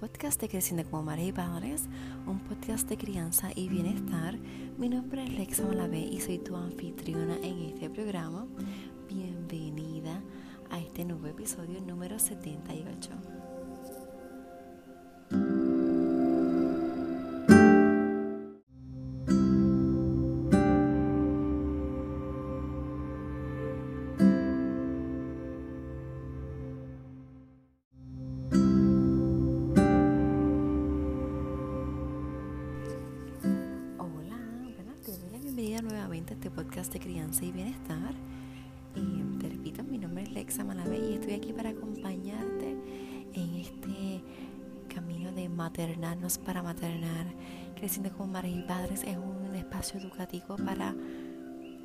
podcast de Creciendo como Madres y Padres, un podcast de crianza y bienestar. Mi nombre es Lexa Malavé y soy tu anfitriona en este programa. Bienvenida a este nuevo episodio número 78. Mi nombre es Lexa Malavé y estoy aquí para acompañarte en este camino de maternarnos para maternar. Creciendo como madres y padres es un espacio educativo para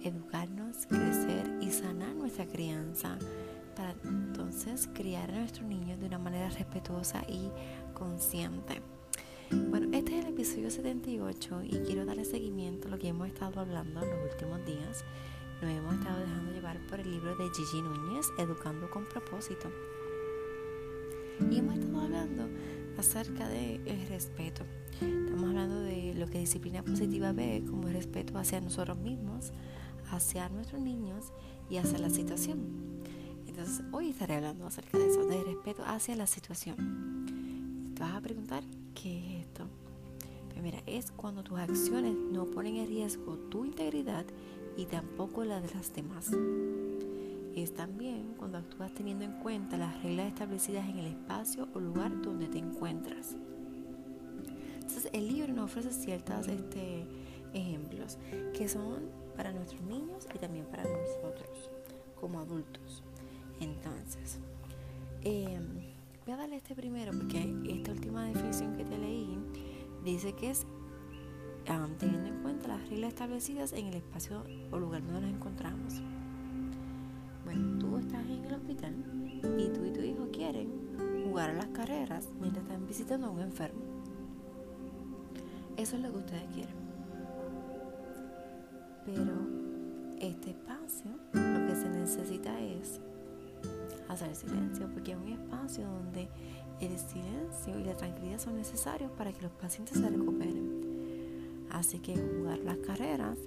educarnos, crecer y sanar nuestra crianza. Para entonces criar a nuestros niños de una manera respetuosa y consciente. Bueno, este es el episodio 78 y quiero darle seguimiento a lo que hemos estado hablando en los últimos días. Nos hemos estado dejando llevar por el libro de Gigi Núñez, Educando con propósito. Y hemos estado hablando acerca del respeto. Estamos hablando de lo que disciplina positiva ve como el respeto hacia nosotros mismos, hacia nuestros niños y hacia la situación. Entonces, hoy estaré hablando acerca de eso, del respeto hacia la situación. Te vas a preguntar, ¿Qué es esto? Pues mira, es cuando tus acciones no ponen en riesgo tu integridad y tampoco la de las demás. Es también cuando actúas teniendo en cuenta las reglas establecidas en el espacio o lugar donde te encuentras. Entonces el libro nos ofrece ciertos este, ejemplos que son para nuestros niños y también para nosotros como adultos. Entonces, eh, Voy a darle este primero porque esta última definición que te leí dice que es teniendo en cuenta las reglas establecidas en el espacio o lugar donde nos encontramos. Bueno, tú estás en el hospital y tú y tu hijo quieren jugar a las carreras mientras están visitando a un enfermo. Eso es lo que ustedes quieren. Pero este espacio lo que se necesita es hacer silencio, porque es un espacio donde el silencio y la tranquilidad son necesarios para que los pacientes se recuperen. Así que jugar las carreras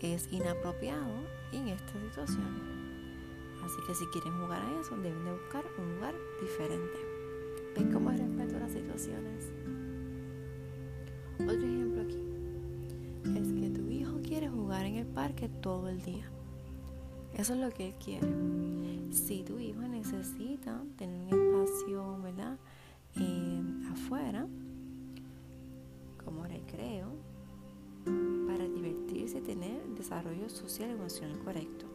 es inapropiado en esta situación. Así que si quieren jugar a eso, deben de buscar un lugar diferente. ¿Ves cómo es respeto a las situaciones? Otro ejemplo aquí es que tu hijo quiere jugar en el parque todo el día. Eso es lo que él quiere. Si tu hijo necesita tener un espacio, ¿verdad? Eh, afuera, desarrollo social y emocional correcto.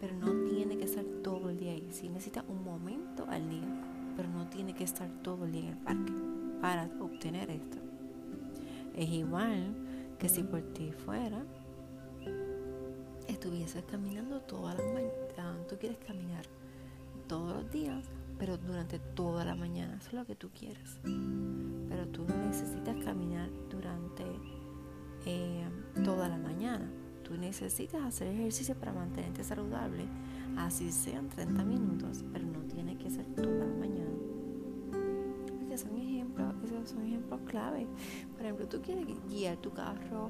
Pero no tiene que estar todo el día ahí. Sí necesita un momento al día, pero no tiene que estar todo el día en el parque para obtener esto. Es igual que si por ti fuera, estuvieses caminando toda la mañana, tú quieres caminar todos los días, pero durante toda la mañana, eso es lo que tú quieres. Pero tú no necesitas caminar durante eh, toda la mañana. Tú necesitas hacer ejercicio para mantenerte saludable, así sean 30 minutos, pero no tiene que ser toda la mañana. Porque son ejemplos, esos son ejemplos clave. Por ejemplo, tú quieres guiar tu carro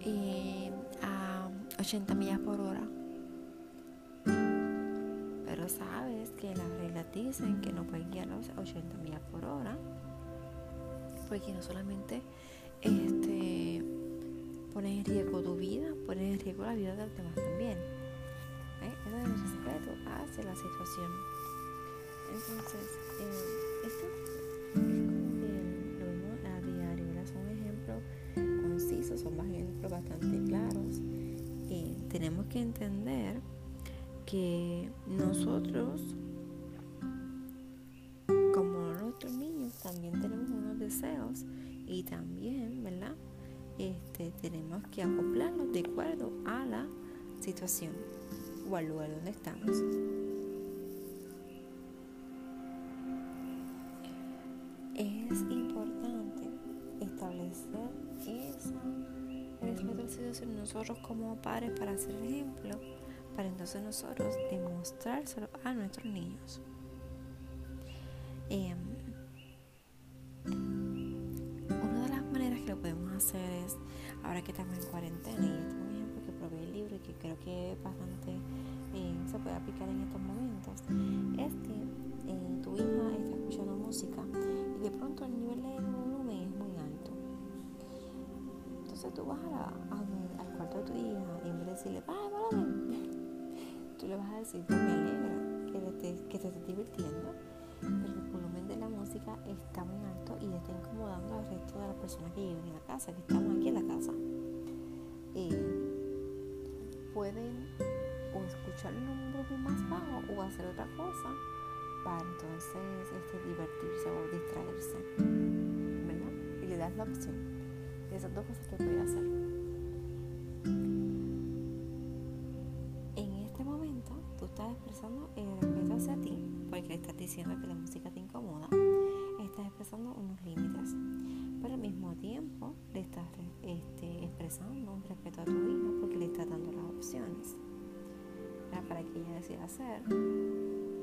eh, a 80 millas por hora. Pero sabes que las reglas dicen que no puedes guiar a 80 millas por hora. Porque no solamente este, pones en riesgo tu vida, pones en riesgo la vida de los demás también. Eso es el respeto hacia la situación. Entonces, eh, esto es como que lo vemos a diario, son ejemplos concisos, son ejemplos bastante claros tenemos que entender que nosotros, situación o al lugar donde estamos. Es importante establecer esa situación nosotros como padres para hacer ejemplo, para entonces nosotros demostrárselo a nuestros niños. Em, que podemos hacer es, ahora que estamos en cuarentena, que creo que bastante eh, se puede aplicar en estos momentos, es que eh, tu hija está escuchando música y de pronto el nivel de volumen es muy alto. Entonces tú vas al cuarto de tu hija y en vez de decirle, ¡ay, tú le vas a decir, me alegra que te, que estés divirtiendo, pero el volumen de la música está muy alto y está incomodando al resto de las personas que viven en la casa, que estamos aquí en la casa. Pueden o escucharlo en un volumen más bajo o hacer otra cosa para entonces este, divertirse o distraerse. ¿Verdad? Y le das la opción de esas dos cosas que puede hacer. En este momento tú estás expresando el respeto hacia ti porque le estás diciendo que la música te incomoda. Estás expresando unos límites. Pero al mismo tiempo le estás este, expresando un respeto a tu que ella decida hacer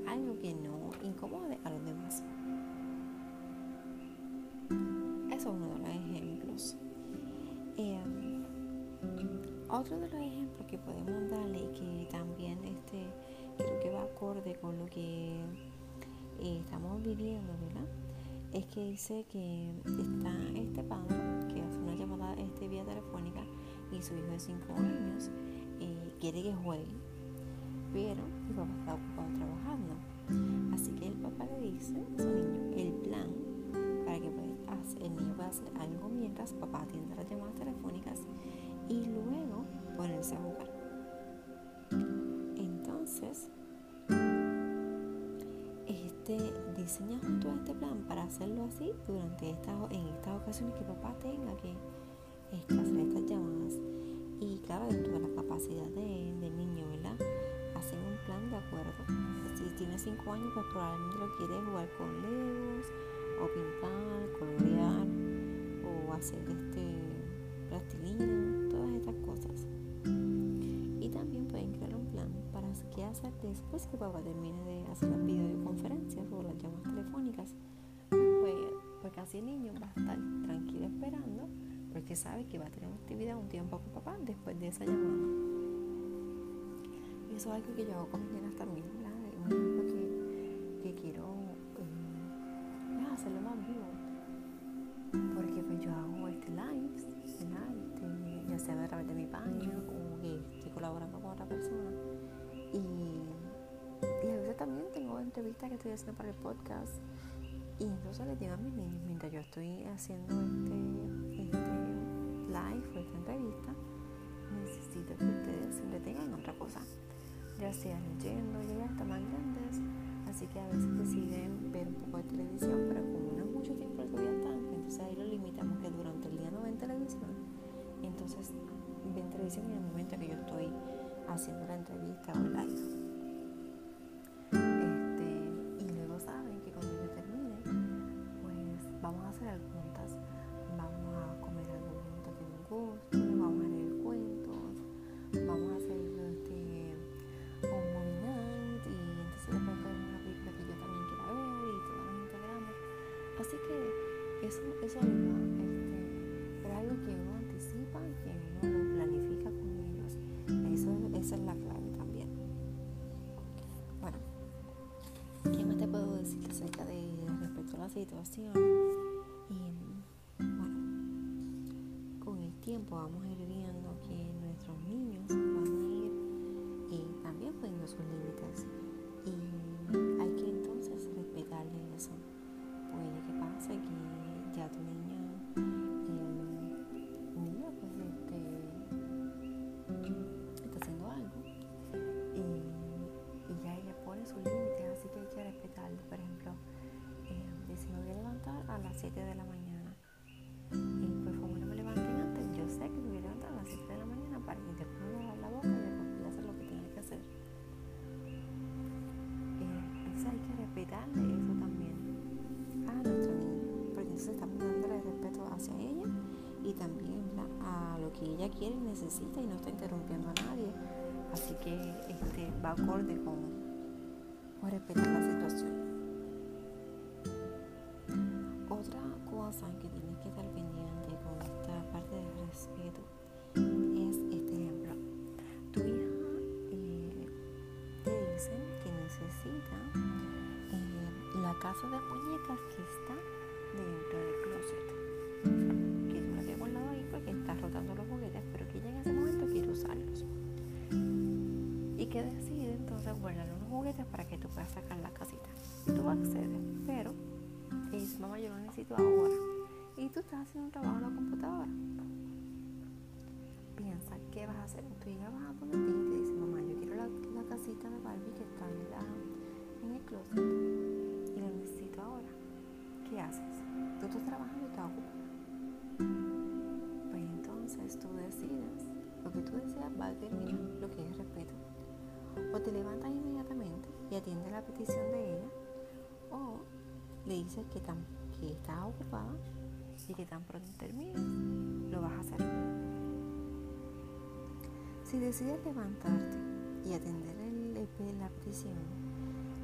algo que no incomode a los demás. Eso es uno de los ejemplos. Em, otro de los ejemplos que podemos darle y que también este, creo que va acorde con lo que eh, estamos viviendo, ¿verdad? Es que dice que está este padre que hace una llamada este, vía telefónica y su hijo de 5 años eh, quiere que juegue pero mi papá está ocupado trabajando. Así que el papá le dice a su niño el plan para que el niño pueda hacer algo mientras papá atiende las llamadas telefónicas y luego ponerse a jugar. Entonces, este diseña junto a este plan para hacerlo así durante esta, en estas ocasiones que papá tenga que hacer estas llamadas. Y claro, dentro de la capacidad de, del niño, ¿verdad? Hacen un plan de acuerdo. Si tiene 5 años, pues probablemente lo quiere jugar con legos, o pintar, colorear, o hacer este plastilina, todas estas cosas. Y también pueden crear un plan para qué hacer después que papá termine de hacer las videoconferencias o las llamadas telefónicas. Pues, porque así el niño va a estar tranquilo esperando porque sabe que va a tener actividad un tiempo con papá después de esa llamada. Eso es algo que yo hago con mis nenas también, ¿verdad? Un ejemplo que, quiero eh, hacerlo más vivo. Porque pues yo hago este live, ¿verdad? Este, ya sea a través de mi página o que estoy colaborando con otra persona. Y, a veces también tengo entrevistas que estoy haciendo para el podcast. Y entonces les digo a mis niños, mientras yo estoy haciendo este, este live o esta entrevista, necesito que ustedes se entretengan en otra cosa ya sea leyendo, ya están más grandes, así que a veces deciden ver un poco de televisión, pero como no es mucho tiempo el ya están, entonces ahí lo limitamos que durante el día no ven televisión, entonces ven televisión en el momento que yo estoy haciendo la entrevista o live. Este, pues vamos a hacer algo juntas, vamos a comer algo juntas que nos guste, eso, eso este, pero es algo que uno anticipa y que uno lo planifica con ellos. Eso, esa es la clave también. Bueno, ¿qué más te puedo decir acerca de respecto a la situación? Y bueno, con el tiempo vamos a ir viendo que nuestros niños van a ir y también poniendo sus límites. Hacia ella y también a lo que ella quiere y necesita y no está interrumpiendo a nadie. Así que este, va acorde con, respetar la situación. Otra, cosa que tienes que estar pendiente con esta parte del respeto tú sacar la casita. Y tú accedes, pero dice, mamá, yo lo necesito ahora. Y tú estás haciendo un trabajo en la computadora. Piensa, ¿qué vas a hacer? Hija vas a poner y te dice, mamá, yo quiero la, casita de Barbie que está en, la, en el closet y lo necesito ahora. ¿Qué haces? Tú estás trabajando y estás ocupado. Pues entonces tú decides, lo que tú deseas va a lo que es respeto. O te levantas inmediatamente y atiendes la petición de ella, o le dices que, que estás ocupada y que tan pronto termines, lo vas a hacer. Si decides levantarte y atender el, la petición,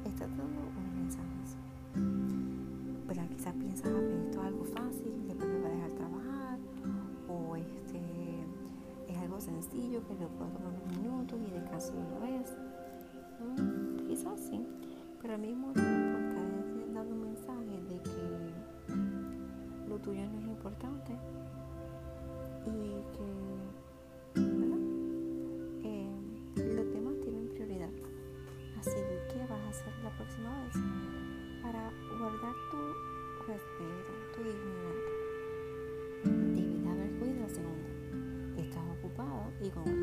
está dando unos mensajes. Pero quizás piensas, ah, esto es algo fácil, después me va a dejar trabajar, o este es algo sencillo que lo puedo tomar unos minutos y descanso de una vez. Pero al mismo tiempo estás dando un mensaje de que lo tuyo no es importante y que. Eh, los demás tienen prioridad. Así que, ¿qué vas a hacer la próxima vez para guardar tu respeto, tu dignidad? Debes de haber cuidado segunda. Estás ocupado y cuando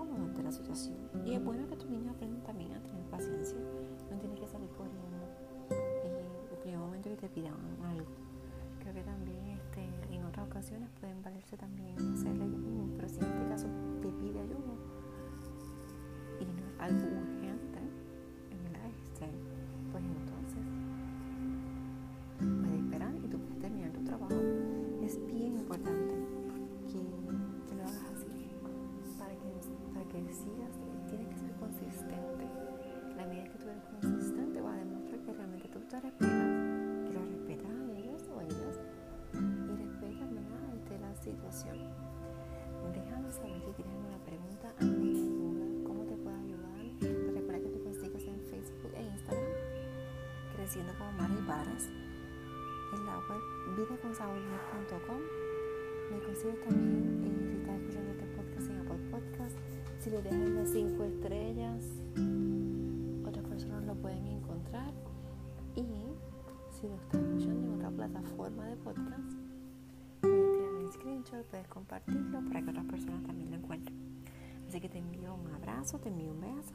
incómodo ante la situación. Y es bueno que tus niños aprendan también a tener paciencia. No tienes que salir corriendo eh, el primer momento que te pidan algo. Creo que también este, en otras ocasiones pueden valerse también hacerle mismo, pero si en este caso te pide ayuda y no es creciendo como Mari Varas, en la web vidaconsabor.com. Me consigues también, eh, si estás escuchando este podcast en Apple Podcast, si le dejas las 5 estrellas, otras personas lo pueden encontrar. Y si lo estás escuchando en otra plataforma de podcast, puedes tirar un screenshot, puedes compartirlo para que otras personas también lo encuentren. Así que te envío un abrazo, te envío un beso,